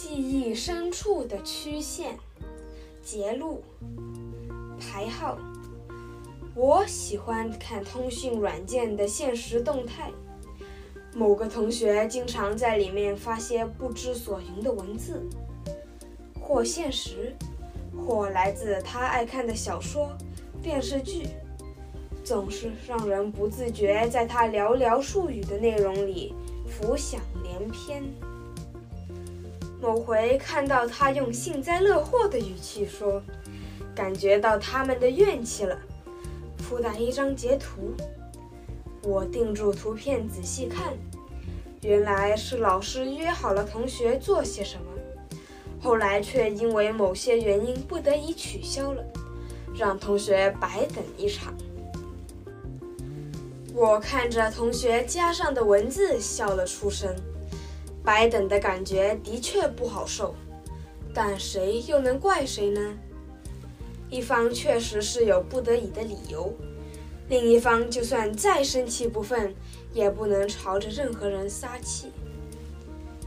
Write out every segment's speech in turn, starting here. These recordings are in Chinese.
记忆深处的曲线、节录、排号。我喜欢看通讯软件的现实动态。某个同学经常在里面发些不知所云的文字，或现实，或来自他爱看的小说、电视剧，总是让人不自觉在他寥寥数语的内容里浮想联翩。某回看到他用幸灾乐祸的语气说：“感觉到他们的怨气了。”附带一张截图。我定住图片仔细看，原来是老师约好了同学做些什么，后来却因为某些原因不得已取消了，让同学白等一场。我看着同学加上的文字笑了出声。白等的感觉的确不好受，但谁又能怪谁呢？一方确实是有不得已的理由，另一方就算再生气不忿，也不能朝着任何人撒气。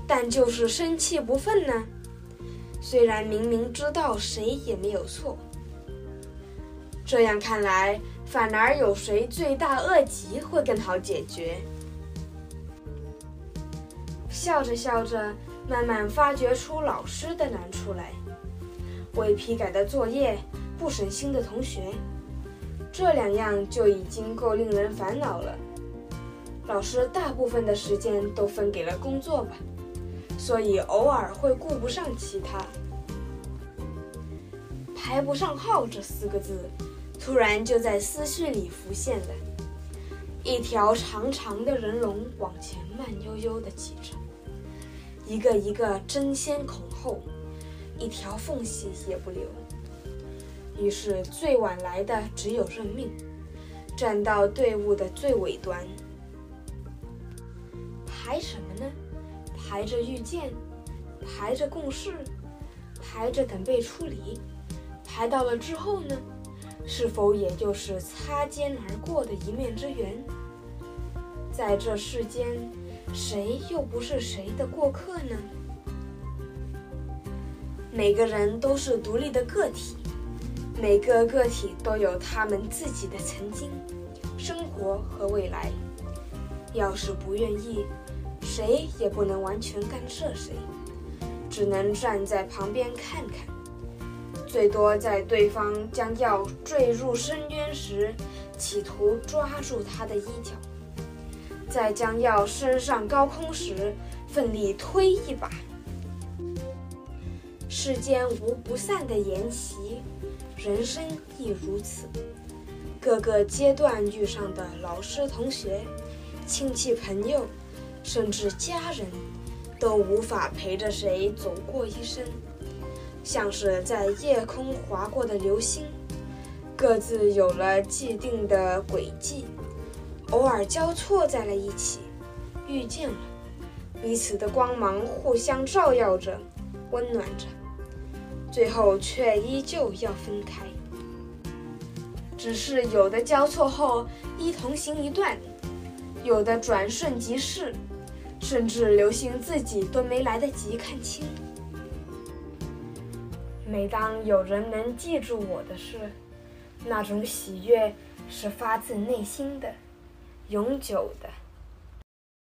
但就是生气不忿呢？虽然明明知道谁也没有错，这样看来，反而有谁罪大恶极会更好解决。笑着笑着，慢慢发掘出老师的难处来。未批改的作业，不省心的同学，这两样就已经够令人烦恼了。老师大部分的时间都分给了工作吧，所以偶尔会顾不上其他。排不上号这四个字，突然就在思绪里浮现了。一条长长的人龙往前慢悠悠地挤着。一个一个争先恐后，一条缝隙也不留。于是最晚来的只有认命，站到队伍的最尾端。排什么呢？排着遇见，排着共事，排着等被处理。排到了之后呢？是否也就是擦肩而过的一面之缘？在这世间。谁又不是谁的过客呢？每个人都是独立的个体，每个个体都有他们自己的曾经、生活和未来。要是不愿意，谁也不能完全干涉谁，只能站在旁边看看，最多在对方将要坠入深渊时，企图抓住他的衣角。在将要升上高空时，奋力推一把。世间无不散的筵席，人生亦如此。各个阶段遇上的老师、同学、亲戚、朋友，甚至家人，都无法陪着谁走过一生，像是在夜空划过的流星，各自有了既定的轨迹。偶尔交错在了一起，遇见了，彼此的光芒互相照耀着，温暖着，最后却依旧要分开。只是有的交错后一同行一段，有的转瞬即逝，甚至流星自己都没来得及看清。每当有人能记住我的事，那种喜悦是发自内心的。永久的。